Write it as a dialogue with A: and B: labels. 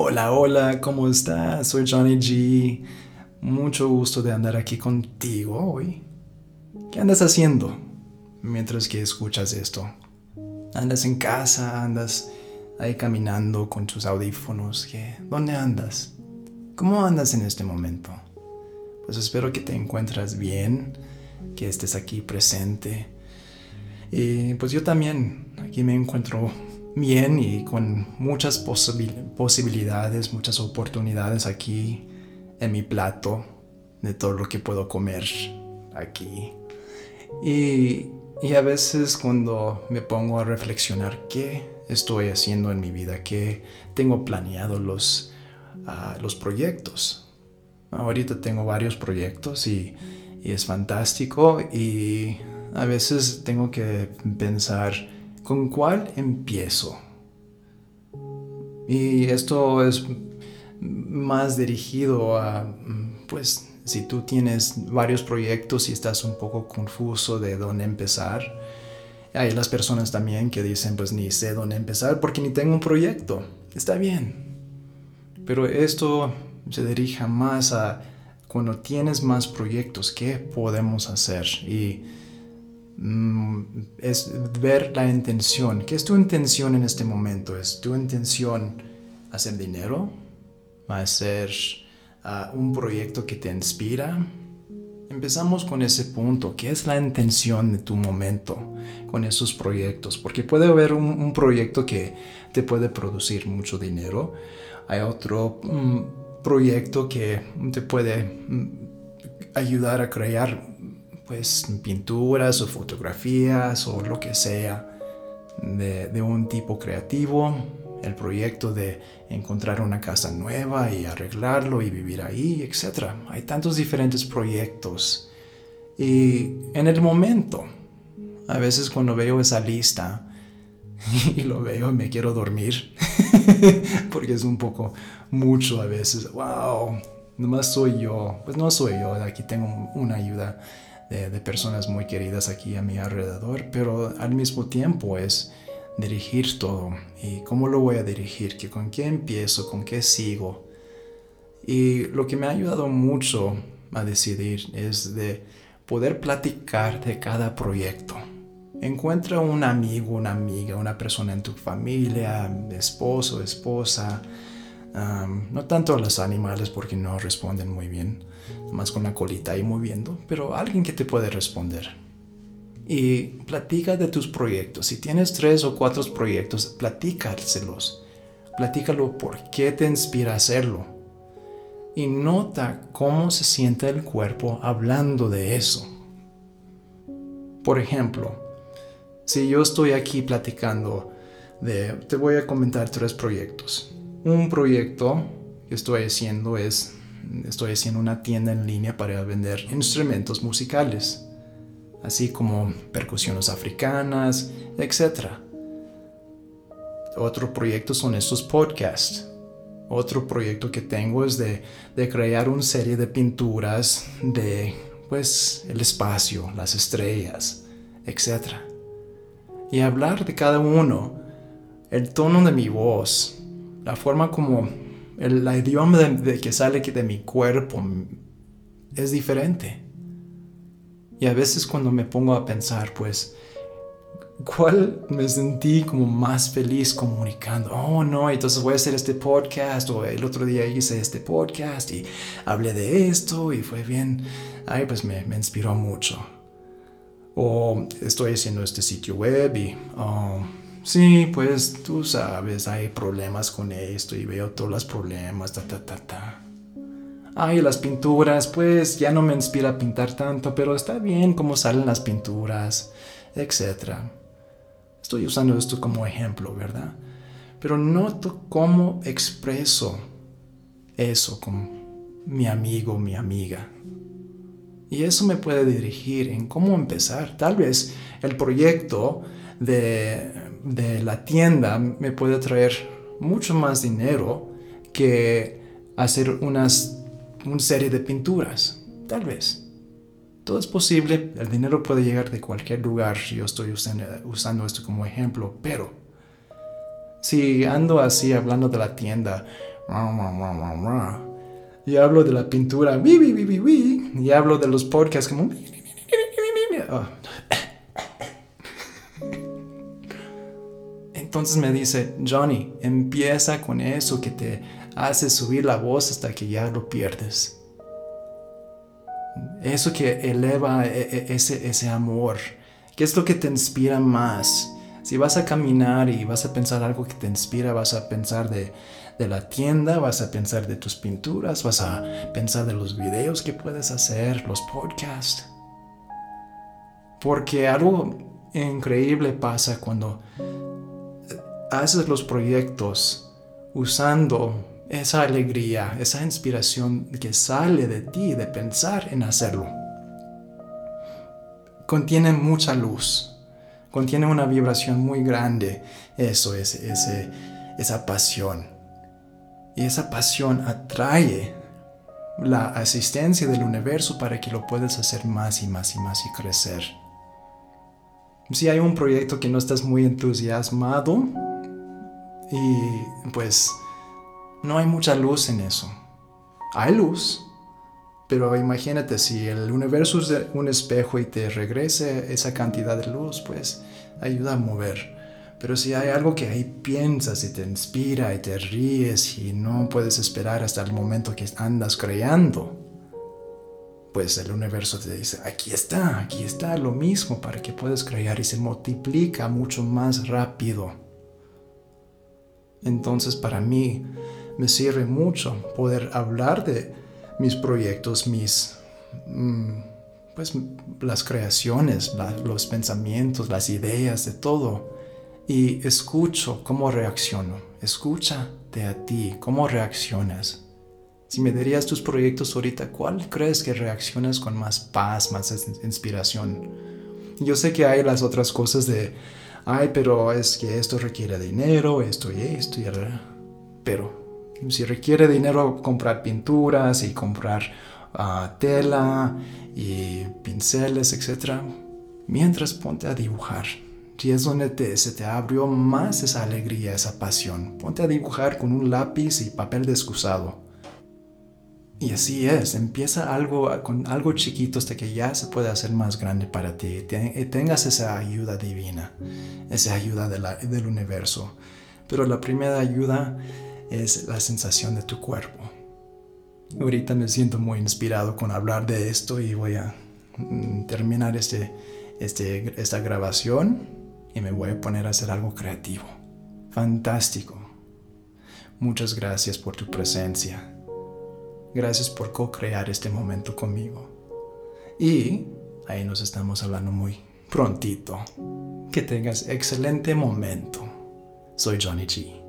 A: Hola, hola, ¿cómo estás? Soy Johnny G. Mucho gusto de andar aquí contigo hoy. ¿Qué andas haciendo mientras que escuchas esto? ¿Andas en casa? ¿Andas ahí caminando con tus audífonos? ¿Qué? ¿Dónde andas? ¿Cómo andas en este momento? Pues espero que te encuentres bien, que estés aquí presente. Y pues yo también aquí me encuentro bien y con muchas posibilidades, muchas oportunidades aquí en mi plato de todo lo que puedo comer aquí. Y, a veces cuando me pongo a reflexionar qué estoy haciendo en mi vida, qué tengo planeado los, ah, los proyectos. Ahorita tengo varios proyectos y, y es fantástico y a veces tengo que pensar ¿Con cuál empiezo? Y esto es más dirigido a, pues, si tú tienes varios proyectos y estás un poco confuso de dónde empezar. Hay las personas también que dicen, pues ni sé dónde empezar porque ni tengo un proyecto. Está bien. Pero esto se dirige más a cuando tienes más proyectos, ¿qué podemos hacer? Y es ver la intención. ¿Qué es tu intención en este momento? ¿Es tu intención hacer dinero? ¿Hacer uh, un proyecto que te inspira? Empezamos con ese punto. ¿Qué es la intención de tu momento con esos proyectos? Porque puede haber un, proyecto que te puede producir mucho dinero. Hay otro mm, proyecto que te puede mm, ayudar a crear pues pinturas o fotografías o lo que sea de, un tipo creativo, el proyecto de encontrar una casa nueva y arreglarlo y vivir ahí, etc. Hay tantos diferentes proyectos. Y en el momento, a veces cuando veo esa lista y lo veo me quiero dormir, porque es un poco mucho a veces, wow, nomás soy yo, pues no soy yo, aquí tengo una ayuda de, personas muy queridas aquí a mi alrededor, pero al mismo tiempo es dirigir todo. ¿Y cómo lo voy a dirigir? ¿Que ¿Con qué empiezo? ¿Con qué sigo? Y lo que me ha ayudado mucho a decidir es de poder platicar de cada proyecto. Encuentra un amigo, una amiga, una persona en tu familia, esposo, esposa, no tanto a los animales porque no responden muy bien, más con la colita ahí moviendo, pero alguien que te puede responder. Y platica de tus proyectos. Si tienes tres o cuatro proyectos, platícaselos. Platícalo por qué te inspira hacerlo. Y nota cómo se siente el cuerpo hablando de eso. Por ejemplo, si yo estoy aquí platicando de, te voy a comentar tres proyectos un proyecto que estoy haciendo es, estoy haciendo una tienda en línea para vender instrumentos musicales, así como percusiones africanas, etc. Otro proyecto son estos podcasts. Otro proyecto que tengo es de, crear una serie de pinturas de, pues, el espacio, las estrellas, etc. Y hablar de cada uno, el tono de mi voz, la forma como el idioma de, que sale de mi cuerpo es diferente. Y a veces cuando me pongo a pensar, pues, ¿cuál me sentí como más feliz comunicando? Oh, no, entonces voy a hacer este podcast, o el otro día hice este podcast y hablé de esto y fue bien. Ay, pues me, inspiró mucho. O estoy haciendo este sitio web y... Oh, Sí, pues tú sabes, hay problemas con esto y veo todos los problemas, ta, ta, ta, ta. Ay, las pinturas, pues ya no me inspira a pintar tanto, pero está bien cómo salen las pinturas, etc. Estoy usando esto como ejemplo, ¿verdad? Pero noto cómo expreso eso con mi amigo, mi amiga. Y eso me puede dirigir en cómo empezar. Tal vez el proyecto de de la tienda me puede traer mucho más dinero que hacer unas, una serie de pinturas. Tal vez. Todo es posible, el dinero puede llegar de cualquier lugar, yo estoy usando, usando esto como ejemplo, pero si ando así hablando de la tienda, Y hablo de la pintura, y hablo de los podcasts como... Entonces me dice, Johnny, empieza con eso que te hace subir la voz hasta que ya lo pierdes. Eso que eleva e, e, ese, ese amor. ¿Qué es lo que te inspira más? Si vas a caminar y vas a pensar algo que te inspira, vas a pensar de, de la tienda, vas a pensar de tus pinturas, vas a pensar de los videos que puedes hacer, los podcasts. Porque algo increíble pasa cuando haces los proyectos usando esa alegría, esa inspiración que sale de ti de pensar en hacerlo. Contiene mucha luz, contiene una vibración muy grande, eso es ese, esa pasión. Y esa pasión atrae la asistencia del universo para que lo puedas hacer más y más y más y crecer. Si hay un proyecto que no estás muy entusiasmado, y pues no hay mucha luz en eso. Hay luz, pero imagínate si el universo es un espejo y te regrese esa cantidad de luz, pues ayuda a mover. Pero si hay algo que ahí piensas y te inspira y te ríes y no puedes esperar hasta el momento que andas creando, pues el universo te dice, aquí está, aquí está lo mismo para que puedas crear y se multiplica mucho más rápido. Entonces para mí me sirve mucho poder hablar de mis proyectos, mis, mm, pues las creaciones, los pensamientos, las ideas, de todo. Y escucho cómo reacciono. Escúchate a ti, cómo reaccionas. Si me dirías tus proyectos ahorita, ¿cuál crees que reaccionas con más paz, más inspiración? Yo sé que hay las otras cosas de ay, pero es que esto requiere dinero, esto y esto y Pero si requiere dinero comprar pinturas y comprar ah, tela y pinceles, etc., mientras ponte a dibujar. Si es donde se te abrió más esa alegría, esa pasión, ponte a dibujar con un lápiz y papel descusado y así es, empieza algo con algo chiquito hasta que ya se puede hacer más grande para ti. tengas esa ayuda divina, esa ayuda del universo. Pero la primera ayuda es la sensación de tu cuerpo. Ahorita me siento muy inspirado con hablar de esto y voy a mm, terminar este, este, esta grabación y me voy a poner a hacer algo creativo. Fantástico. Muchas gracias por tu presencia. Gracias por co-crear este momento conmigo. Y ahí nos estamos hablando muy prontito. Que tengas excelente momento. Soy Johnny G.